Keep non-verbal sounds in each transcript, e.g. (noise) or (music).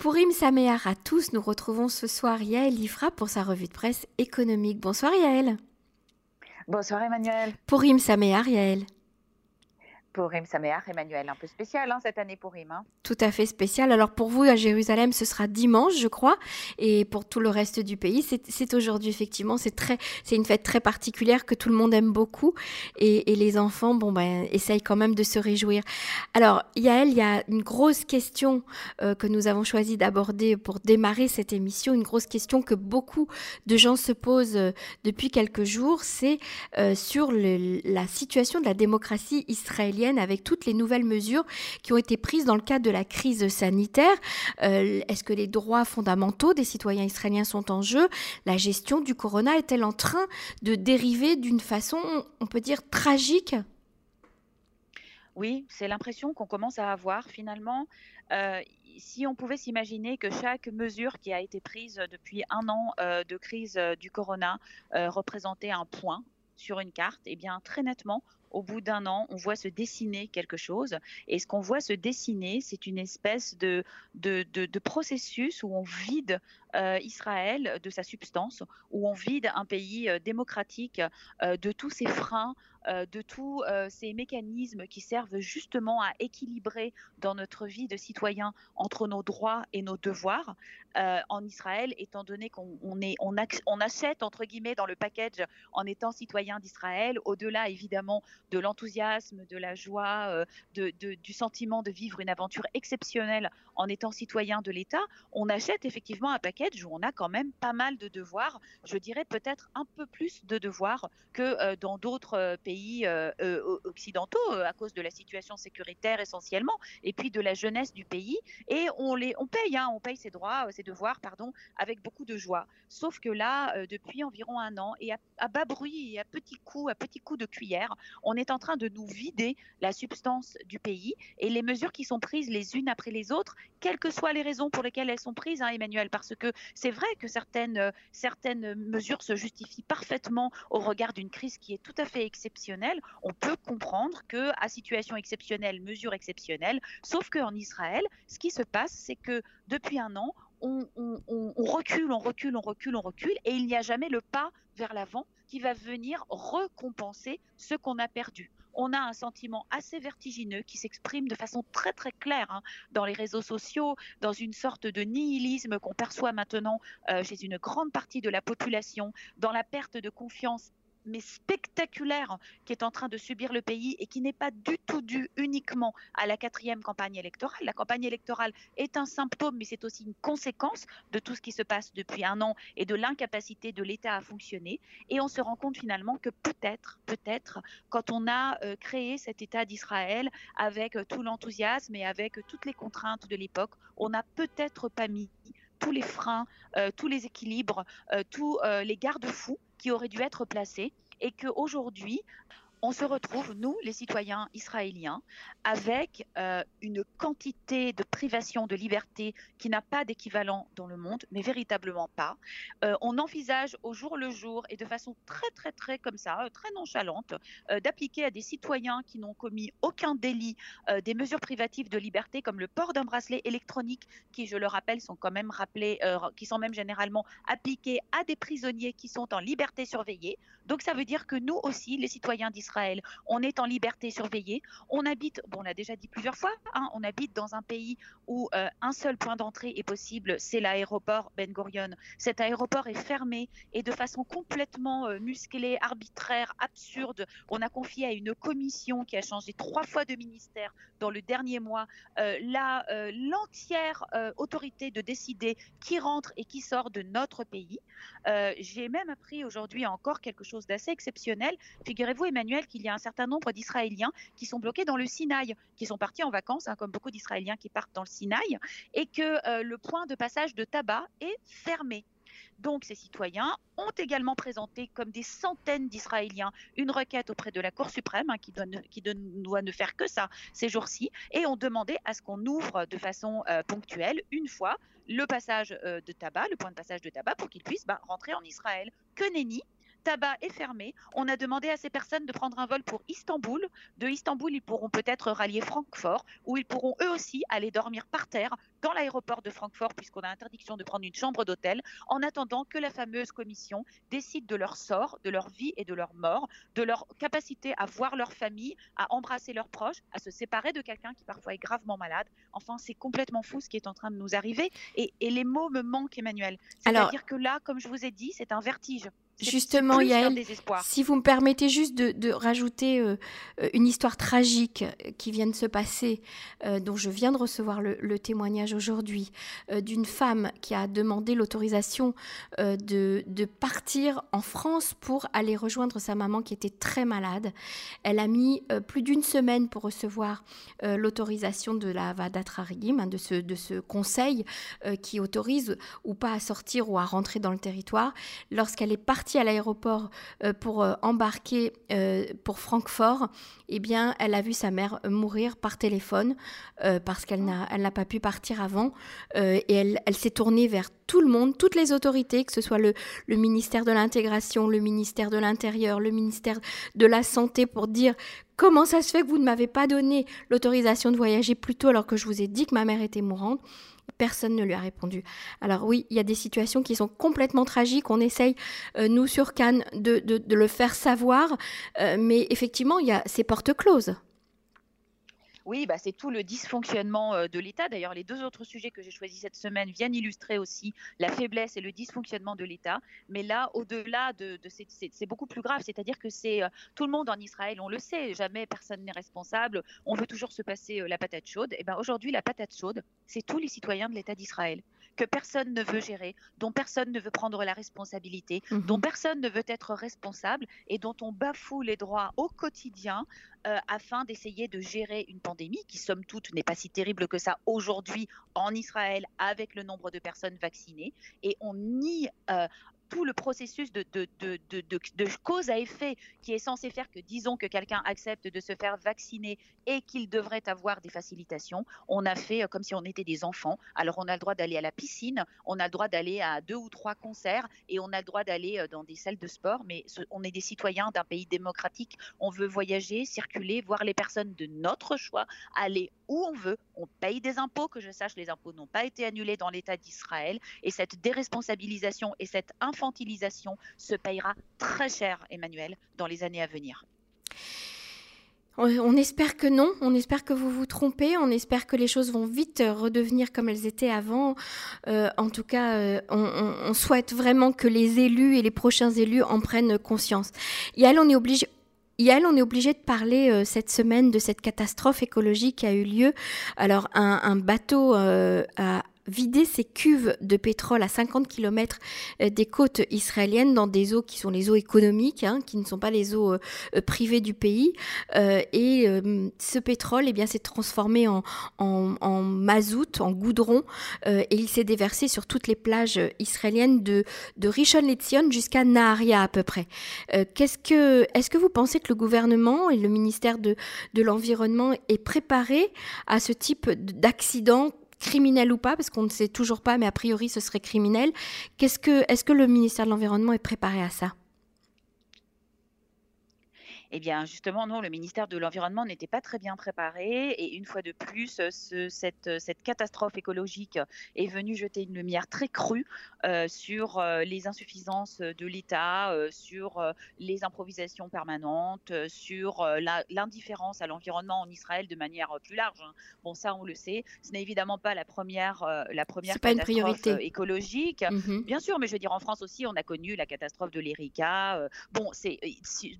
Pour Im Saméar à tous, nous retrouvons ce soir Yaël Ifra pour sa revue de presse économique. Bonsoir Yaël. Bonsoir Emmanuel. Pour Im Saméar, Yaël. Purim Sameach, Emmanuel, un peu spécial hein, cette année Purim. Hein. Tout à fait spécial. Alors pour vous à Jérusalem, ce sera dimanche, je crois, et pour tout le reste du pays, c'est aujourd'hui effectivement. C'est très, c'est une fête très particulière que tout le monde aime beaucoup, et, les enfants, bon ben, essayent quand même de se réjouir. Alors Yael, il y a une grosse question euh, que nous avons choisi d'aborder pour démarrer cette émission, une grosse question que beaucoup de gens se posent euh, depuis quelques jours, c'est euh, sur la situation de la démocratie israélienne avec toutes les nouvelles mesures qui ont été prises dans le cadre de la crise sanitaire. Euh, est-ce que les droits fondamentaux des citoyens israéliens sont en jeu? La gestion du corona est-elle en train de dériver d'une façon, on peut dire, tragique? Oui, c'est l'impression qu'on commence à avoir finalement. Euh, si on pouvait s'imaginer que chaque mesure qui a été prise depuis un an euh, de crise du corona représentait un point sur une carte, eh bien très nettement, au bout d'un an, on voit se dessiner quelque chose. Et ce qu'on voit se dessiner, c'est une espèce de, de, de, processus où on vide euh, Israël de sa substance, où on vide un pays euh, démocratique euh, de tous ses freins, de tous ces mécanismes qui servent justement à équilibrer dans notre vie de citoyen entre nos droits et nos devoirs en Israël, étant donné qu'on on on achète entre guillemets dans le package en étant citoyen d'Israël, au-delà évidemment de l'enthousiasme, de la joie, de, de, du sentiment de vivre une aventure exceptionnelle en étant citoyen de l'État, on achète effectivement un package où on a quand même pas mal de devoirs, je dirais peut-être un peu plus de devoirs que euh, dans d'autres euh, pays euh, occidentaux à cause de la situation sécuritaire essentiellement et puis de la jeunesse du pays. Et on les on paye hein, on paye ses droits ses devoirs pardon avec beaucoup de joie. Sauf que là depuis environ un an et à, bas bruit et à petits coups à petits coups de cuillère on est en train de nous vider la substance du pays et les mesures qui sont prises les unes après les autres quelles que soient les raisons pour lesquelles elles sont prises hein, Emmanuel parce que c'est vrai que certaines, euh, certaines mesures se justifient parfaitement au regard d'une crise qui est tout à fait exceptionnelle. On peut comprendre que à situation exceptionnelle, mesure exceptionnelle, sauf qu'en Israël, ce qui se passe, c'est que depuis un an, on, recule, on recule, on recule, on recule, et il n'y a jamais le pas vers l'avant qui va venir recompenser ce qu'on a perdu. On a un sentiment assez vertigineux qui s'exprime de façon très très claire hein, dans les réseaux sociaux, dans une sorte de nihilisme qu'on perçoit maintenant euh, chez une grande partie de la population, dans la perte de confiance mais spectaculaire qui est en train de subir le pays et qui n'est pas du tout dû uniquement à la quatrième campagne électorale. La campagne électorale est un symptôme, mais c'est aussi une conséquence de tout ce qui se passe depuis un an et de l'incapacité de l'État à fonctionner. Et on se rend compte finalement que peut-être, peut-être, quand on a euh, créé cet État d'Israël avec euh, tout l'enthousiasme et avec euh, toutes les contraintes de l'époque, on n'a peut-être pas mis tous les freins, tous les équilibres, tous les garde-fous qui auraient dû être placés et qu'aujourd'hui, on se retrouve, nous, les citoyens israéliens, avec euh, une quantité de privation de liberté qui n'a pas d'équivalent dans le monde, mais véritablement pas. Euh, on envisage au jour le jour et de façon très, très, très comme ça, euh, très nonchalante, d'appliquer à des citoyens qui n'ont commis aucun délit des mesures privatives de liberté, comme le port d'un bracelet électronique, qui, je le rappelle, sont quand même rappelés, qui sont même généralement appliqués à des prisonniers qui sont en liberté surveillée. Donc ça veut dire que nous aussi, les citoyens d'Israël, on est en liberté surveillée. On habite, bon, on l'a déjà dit plusieurs fois, hein, on habite dans un pays où euh, un seul point d'entrée est possible, c'est l'aéroport Ben Gurion. Cet aéroport est fermé et de façon complètement euh, musclée, arbitraire, absurde. On a confié à une commission qui a changé trois fois de ministère dans le dernier mois euh, l'entière autorité de décider qui rentre et qui sort de notre pays. J'ai même appris aujourd'hui encore quelque chose d'assez exceptionnel. Figurez-vous, Emmanuel, qu'il y a un certain nombre d'Israéliens qui sont bloqués dans le Sinaï, qui sont partis en vacances, hein, comme beaucoup d'Israéliens qui partent dans le Sinaï, et que euh, le point de passage de tabac est fermé. Donc ces citoyens ont également présenté, comme des centaines d'Israéliens, une requête auprès de la Cour suprême, hein, qui, doit ne, faire que ça ces jours-ci, et ont demandé à ce qu'on ouvre de façon euh, ponctuelle, une fois, le passage euh, de tabac, le point de passage de tabac, pour qu'ils puissent bah, rentrer en Israël. Que nenni tabac est fermé. On a demandé à ces personnes de prendre un vol pour Istanbul. De Istanbul, ils pourront peut-être rallier Francfort, où ils pourront eux aussi aller dormir par terre dans l'aéroport de Francfort, puisqu'on a interdiction de prendre une chambre d'hôtel, en attendant que la fameuse commission décide de leur sort, de leur vie et de leur mort, de leur capacité à voir leur famille, à embrasser leurs proches, à se séparer de quelqu'un qui parfois est gravement malade. Enfin, c'est complètement fou ce qui est en train de nous arriver. Et, les mots me manquent, Emmanuel. C'est-à-dire que là, comme je vous ai dit, c'est un vertige. Justement, Yael, si vous me permettez juste de, rajouter euh, euh, une histoire tragique euh, qui vient de se passer, dont je viens de recevoir le, témoignage aujourd'hui, d'une femme qui a demandé l'autorisation de, de, partir en France pour aller rejoindre sa maman qui était très malade. Elle a mis plus d'une semaine pour recevoir l'autorisation de la Vadatrarigim, hein, de, ce, de ce conseil qui autorise ou pas à sortir ou à rentrer dans le territoire. Lorsqu'elle est partie à l'aéroport euh, pour euh, embarquer euh, pour Francfort, eh bien, elle a vu sa mère mourir par téléphone parce qu'elle n'a, pas pu partir avant. et elle, elle s'est tournée vers tout le monde, toutes les autorités, que ce soit le, le ministère de l'intégration, le ministère de l'Intérieur, le ministère de la Santé, pour dire comment ça se fait que vous ne m'avez pas donné l'autorisation de voyager plus tôt alors que je vous ai dit que ma mère était mourante? Personne ne lui a répondu. Alors oui, il y a des situations qui sont complètement tragiques. On essaye, euh, nous sur Cannes, de, le faire savoir, euh, mais effectivement, il y a ces portes closes. Oui, bah, c'est tout le dysfonctionnement euh, de l'État. D'ailleurs, les deux autres sujets que j'ai choisis cette semaine viennent illustrer aussi la faiblesse et le dysfonctionnement de l'État. Mais là, au-delà de, c'est beaucoup plus grave. C'est-à-dire que c'est tout le monde en Israël, on le sait, jamais personne n'est responsable. On veut toujours se passer la patate chaude. Et ben aujourd'hui, la patate chaude, c'est tous les citoyens de l'État d'Israël que personne ne veut gérer, dont personne ne veut prendre la responsabilité, mhm. dont personne ne veut être responsable et dont on bafoue les droits au quotidien euh, afin d'essayer de gérer une pandémie qui, somme toute, n'est pas si terrible que ça aujourd'hui en Israël avec le nombre de personnes vaccinées. Et on nie euh, tout le processus de, cause à effet qui est censé faire que, disons que quelqu'un accepte de se faire vacciner et qu'il devrait avoir des facilitations, on a fait euh, comme si on était des enfants. Alors on a le droit d'aller à la piscine, on a le droit d'aller à deux ou trois concerts et on a le droit d'aller euh, dans des salles de sport, mais on est des citoyens d'un pays démocratique, on veut voyager, circuler, voir les personnes de notre choix, aller où on veut, on paye des impôts, que je sache, les impôts n'ont pas été annulés dans l'État d'Israël. Et cette déresponsabilisation et cette information se payera très cher, Emmanuel, dans les années à venir. On espère que non, on espère que vous vous trompez, on espère que les choses vont vite redevenir comme elles étaient avant. Euh, en tout cas, euh, on, souhaite vraiment que les élus et les prochains élus en prennent conscience. Yael, on est obligé, on est obligé de parler euh, cette semaine de cette catastrophe écologique qui a eu lieu. Alors, un, bateau a vider ses cuves de pétrole à 50 km euh, des côtes israéliennes dans des eaux qui sont les eaux économiques, hein, qui ne sont pas les eaux euh, euh, privées du pays. et ce pétrole, eh s'est transformé en, mazout, en goudron, et il s'est déversé sur toutes les plages israéliennes de, de Rishon LeZion jusqu'à Naharia à peu près. est-ce que vous pensez que le gouvernement et le ministère de, de l'Environnement est préparé à ce type d'accident criminel ou pas, parce qu'on ne sait toujours pas, mais a priori ce serait criminel. Qu'est-ce que, est-ce que le ministère de l'Environnement est préparé à ça? Eh bien, justement, non, le ministère de l'Environnement n'était pas très bien préparé. Et une fois de plus, ce, cette, cette, catastrophe écologique est venue jeter une lumière très crue euh, sur euh, les insuffisances de l'État, euh, sur les improvisations permanentes, sur l'indifférence à l'environnement en Israël de manière plus large. Hein. Bon, ça, on le sait. Ce n'est évidemment pas la première, la première catastrophe priorité. écologique. Mm-hmm. Bien sûr, mais je veux dire, en France aussi, on a connu la catastrophe de l'Erika. bon, c'est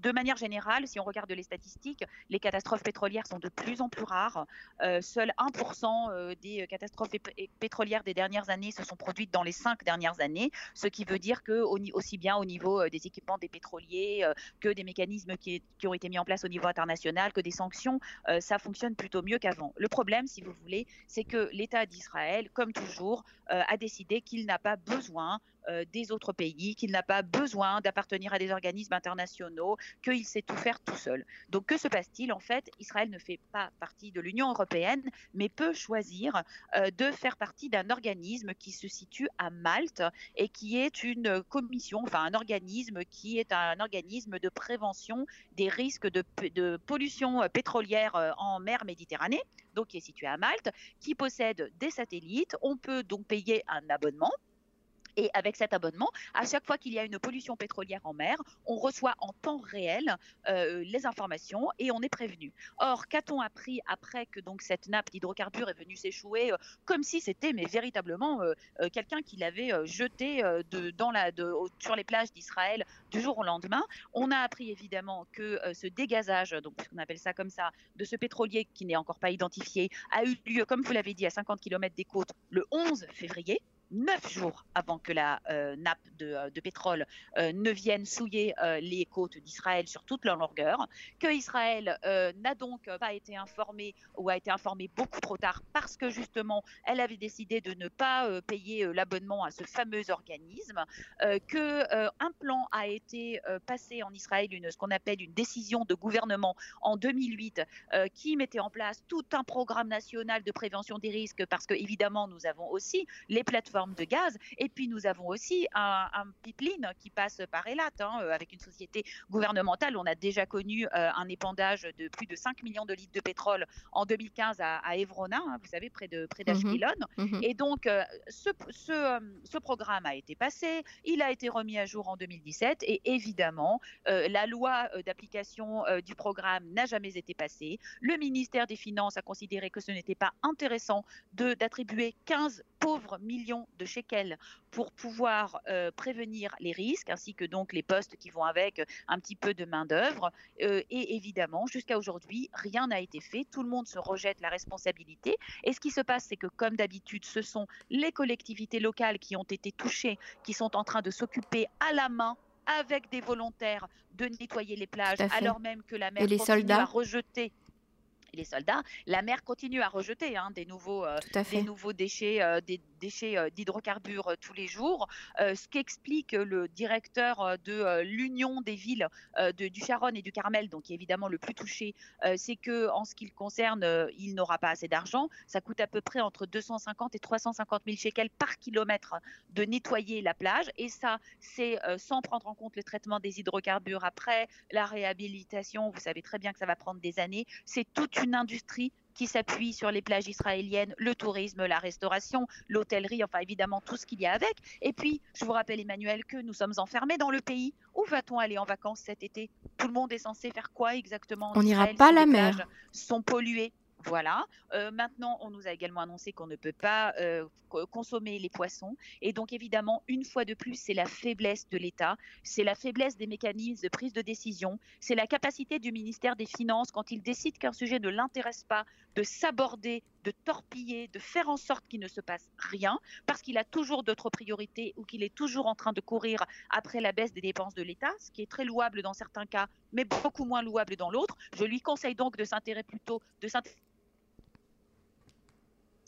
de manière générale, si on regarde les statistiques, les catastrophes pétrolières sont de plus en plus rares. Euh, seul 1% euh, des catastrophes pétrolières des dernières années se sont produites dans les cinq dernières années, ce qui veut dire que aussi bien au niveau euh, des équipements des pétroliers que des mécanismes qui, ont été mis en place au niveau international, que des sanctions, ça fonctionne plutôt mieux qu'avant. Le problème, si vous voulez, c'est que l'État d'Israël, comme toujours, a décidé qu'il n'a pas besoin des autres pays, qu'il n'a pas besoin d'appartenir à des organismes internationaux, qu'il sait tout faire tout seul. Donc que se passe-t-il? En fait, Israël ne fait pas partie de l'Union européenne, mais peut choisir de faire partie d'un organisme qui se situe à Malte et qui est une commission, enfin un organisme qui est un organisme de prévention des risques de, de pollution pétrolière en mer Méditerranée, donc qui est situé à Malte, qui possède des satellites. On peut donc payer un abonnement et avec cet abonnement, à chaque fois qu'il y a une pollution pétrolière en mer, on reçoit en temps réel euh, les informations et on est prévenu. Or, qu'a-t-on appris après que donc cette nappe d'hydrocarbures est venue s'échouer, euh, comme si c'était mais véritablement euh, quelqu'un qui l'avait jeté sur les plages d'Israël du jour au lendemain? On a appris évidemment que ce dégazage, donc on appelle ça comme ça, de ce pétrolier qui n'est encore pas identifié, a eu lieu, comme vous l'avez dit, à 50 km des côtes le 11 février neuf jours avant que la euh, nappe de, euh, pétrole euh, ne vienne souiller les côtes d'Israël sur toute leur longueur, que Israël n'a donc pas été informé ou a été informé beaucoup trop tard parce que justement elle avait décidé de ne pas payer l'abonnement à ce fameux organisme, que un plan a été passé en Israël, une, ce qu'on appelle une décision de gouvernement en 2008 qui mettait en place tout un programme national de prévention des risques parce que évidemment nous avons aussi les plateformes de gaz. Et puis nous avons aussi un, pipeline qui passe par Elat, hein, euh, avec une société gouvernementale. On a déjà connu euh, un épandage de plus de 5 millions de litres de pétrole en 2015 à, à Evrona, hein, vous savez, près de près mhm. d'Ashkelon. Mhm. Et donc euh, ce, ce, ce, programme a été passé, il a été remis à jour en 2017 et évidemment la loi d'application du programme n'a jamais été passée. Le ministère des Finances a considéré que ce n'était pas intéressant d'attribuer 15 pauvres millions de shekels pour pouvoir euh, prévenir les risques, ainsi que donc les postes qui vont avec euh, un petit peu de main-d'œuvre. Euh, et évidemment, jusqu'à aujourd'hui, rien n'a été fait. Tout le monde se rejette la responsabilité. Et ce qui se passe, c'est que comme d'habitude, ce sont les collectivités locales qui ont été touchées, qui sont en train de s'occuper à la main avec des volontaires de nettoyer les plages, alors même que la mer continue soldats? à rejeter les soldats, la mer continue à rejeter hein, des, nouveaux, des nouveaux déchets, des, déchets euh, d'hydrocarbures euh, tous les jours, euh, ce qu'explique le directeur de l'Union des villes de, du Charonne et du Carmel, donc qui est évidemment le plus touché, c'est que en ce qui le concerne, il n'aura pas assez d'argent. Ça coûte à peu près entre 250 et 350 000 shekels par kilomètre de nettoyer la plage, et ça, c'est sans prendre en compte le traitement des hydrocarbures après, la réhabilitation. Vous savez très bien que ça va prendre des années. C'est toute une industrie qui s'appuie sur les plages israéliennes, le tourisme, la restauration, l'hôtellerie, enfin évidemment tout ce qu'il y a avec. Et puis, je vous rappelle Emmanuel que nous sommes enfermés dans le pays. Où va-t-on aller en vacances cet été? Tout le monde est censé faire quoi exactement? On n'ira pas à la mer. Sont polluées. Voilà. Euh, maintenant, on nous a également annoncé qu'on ne peut pas euh, consommer les poissons. Et donc, évidemment, une fois de plus, c'est la faiblesse de l'État, c'est la faiblesse des mécanismes de prise de décision, c'est la capacité du ministère des Finances, quand il décide qu'un sujet ne l'intéresse pas, de s'aborder, de torpiller, de faire en sorte qu'il ne se passe rien, parce qu'il a toujours d'autres priorités ou qu'il est toujours en train de courir après la baisse des dépenses de l'État, ce qui est très louable dans certains cas, mais beaucoup moins louable dans l'autre. Je lui conseille donc de s'intéresser plutôt, de s'intéresser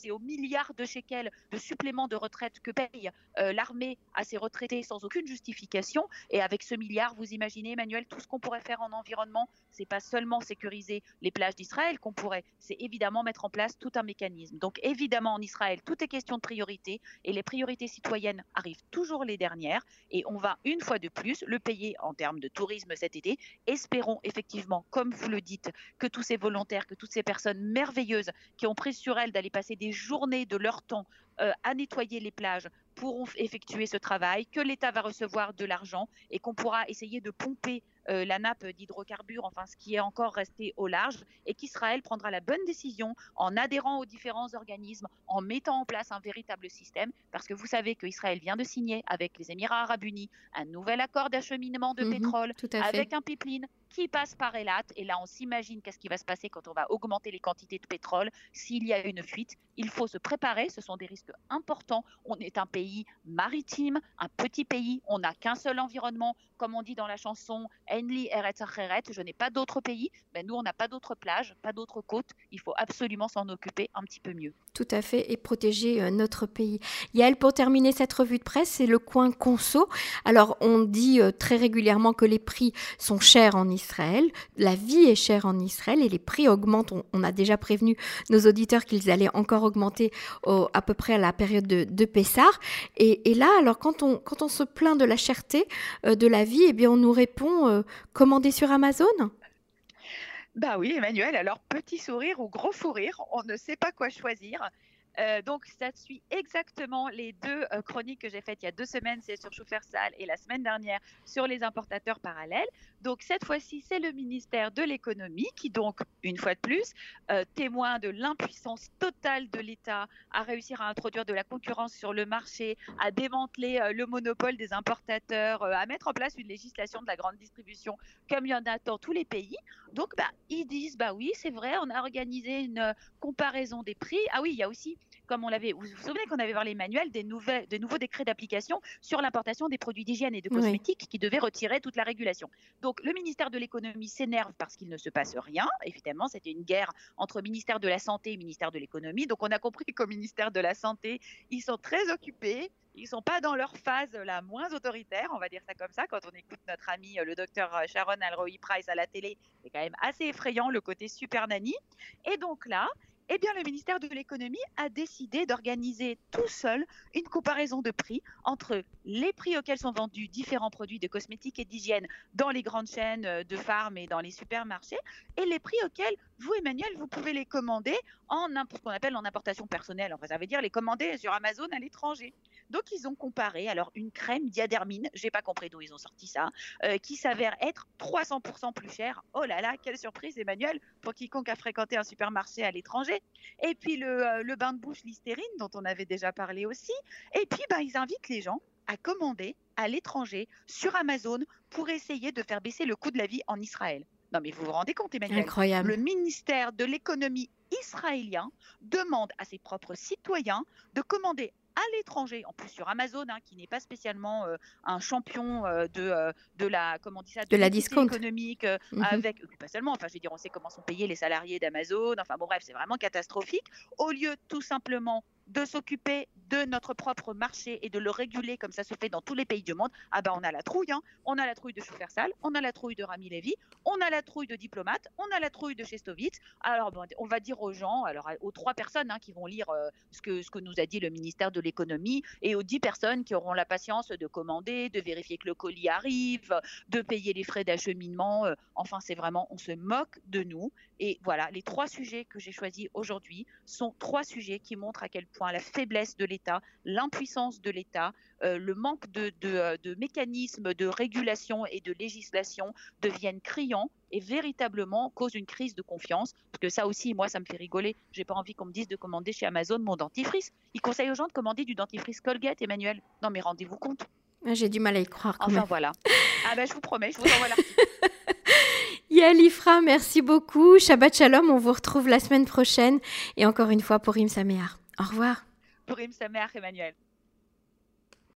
c'est aux milliards de shekels de suppléments de retraite que paye euh, l'armée à ses retraités sans aucune justification. Et avec ce milliard, vous imaginez, Emmanuel, tout ce qu'on pourrait faire en environnement, c'est pas seulement sécuriser les plages d'Israël qu'on pourrait, c'est évidemment mettre en place tout un mécanisme. Donc évidemment, en Israël, tout est question de priorité et les priorités citoyennes arrivent toujours les dernières. Et on va une fois de plus le payer en termes de tourisme cet été. Espérons effectivement, comme vous le dites, que tous ces volontaires, que toutes ces personnes merveilleuses qui ont pris sur elles d'aller passer des journées de leur temps euh, à nettoyer les plages pourront effectuer ce travail, que l'État va recevoir de l'argent et qu'on pourra essayer de pomper euh, la nappe d'hydrocarbures, enfin ce qui est encore resté au large, et qu'Israël prendra la bonne décision en adhérant aux différents organismes, en mettant en place un véritable système, parce que vous savez qu'Israël vient de signer avec les Émirats arabes unis un nouvel accord d'acheminement de mhm, pétrole avec un pipeline qui passe par Elat. Et là, on s'imagine qu'est-ce qui va se passer quand on va augmenter les quantités de pétrole. S'il y a une fuite, il faut se préparer. Ce sont des risques importants. On est un pays maritime, un petit pays. On n'a qu'un seul environnement. Comme on dit dans la chanson Enli Eret je n'ai pas d'autre pays. Ben, nous, on n'a pas d'autres plages, pas d'autres côtes. Il faut absolument s'en occuper un petit peu mieux. Tout à fait, et protéger euh, notre pays. Yael, pour terminer cette revue de presse, c'est le coin conso. Alors, on dit euh, très régulièrement que les prix sont chers en Israël, la vie est chère en Israël et les prix augmentent. On, a déjà prévenu nos auditeurs qu'ils allaient encore augmenter à peu près à la période de, de. Et, là, alors quand on, quand on se plaint de la cherté euh, de la vie, eh bien on nous répond euh, commander sur Amazon? Bah oui, Emmanuel, alors petit sourire ou gros fou rire, on ne sait pas quoi choisir. Euh, donc, ça suit exactement les deux euh, chroniques que j'ai faites il y a deux semaines, c'est sur Sal et la semaine dernière sur les importateurs parallèles. Donc, cette fois-ci, c'est le ministère de l'économie qui, donc, une fois de plus, euh, témoin de l'impuissance totale de l'État à réussir à introduire de la concurrence sur le marché, à démanteler le monopole des importateurs, à mettre en place une législation de la grande distribution comme il y en a dans tous les pays. Donc, bah, ils disent, bah oui, c'est vrai, on a organisé une comparaison des prix. Ah oui, il y a aussi comme on l'avait, vous vous souvenez qu'on avait voir les manuels des, nouvelles, des nouveaux décrets d'application sur l'importation des produits d'hygiène et de cosmétiques qui devaient retirer toute la régulation. Donc le ministère de l'économie s'énerve parce qu'il ne se passe rien. Évidemment, c'était une guerre entre ministère de la santé et ministère de l'économie. Donc on a compris qu'au ministère de la santé, ils sont très occupés. Ils sont pas dans leur phase la moins autoritaire, on va dire ça comme ça. Quand on écoute notre ami le docteur Sharon Alroy Price à la télé, c'est quand même assez effrayant le côté super nanny. Et donc là, eh bien, le ministère de l'économie a décidé d'organiser tout seul une comparaison de prix entre les prix auxquels sont vendus différents produits de cosmétiques et d'hygiène dans les grandes chaînes de farm et dans les supermarchés et les prix auxquels vous, Emmanuel, vous pouvez les commander en ce qu'on appelle en importation personnelle. Enfin, ça veut dire les commander sur Amazon à l'étranger. Donc, ils ont comparé alors une crème diadermine, j'ai pas compris d'où ils ont sorti ça, euh, qui s'avère être 300% plus chère. Oh là là, quelle surprise, Emmanuel, pour quiconque a fréquenté un supermarché à l'étranger. Et puis le, euh, bain de bouche Listerine, dont on avait déjà parlé aussi. Et puis, bah, ils invitent les gens à commander à l'étranger sur Amazon pour essayer de faire baisser le coût de la vie en Israël. Non, mais vous vous rendez compte, Emmanuel Incroyable. Le ministère de l'économie israélien demande à ses propres citoyens de commander à l'étranger, en plus sur Amazon, hein, qui n'est pas spécialement euh, un champion euh, de, euh, de la comment dit ça, de, la discount économique, mhm. avec pas seulement, enfin je veux dire, on sait comment sont payés les salariés d'Amazon, enfin bon bref, c'est vraiment catastrophique. Au lieu tout simplement de s'occuper de notre propre marché et de le réguler comme ça se fait dans tous les pays du monde, ah ben on a la trouille. Hein. On a la trouille de Schufersal, on a la trouille de Rami Levy, on a la trouille de Diplomate, on a la trouille de Chestovitz. Alors on va dire aux gens, alors aux trois personnes hein, qui vont lire euh, ce, que, ce que nous a dit le ministère de l'économie et aux dix personnes qui auront la patience de commander, de vérifier que le colis arrive, de payer les frais d'acheminement. Euh, enfin, c'est vraiment, on se moque de nous. Et voilà, les trois sujets que j'ai choisis aujourd'hui sont trois sujets qui montrent à quel point la faiblesse de l'État, l'impuissance de l'État, euh, le manque euh, de, mécanismes de régulation et de législation deviennent criants et véritablement causent une crise de confiance. Parce que ça aussi, moi, ça me fait rigoler. J'ai pas envie qu'on me dise de commander chez Amazon mon dentifrice. Il conseille aux gens de commander du dentifrice Colgate, Emmanuel. Non, mais rendez-vous compte. Ah, j'ai du mal à y croire. enfin voilà. (laughs) Ah ben je vous promets, je vous envoie l'article. (laughs) Yalifra, merci beaucoup. Shabbat Shalom, on vous retrouve la semaine prochaine. Et encore une fois pour Im Sameach. Au revoir. Pour Im Sameach, Emmanuel.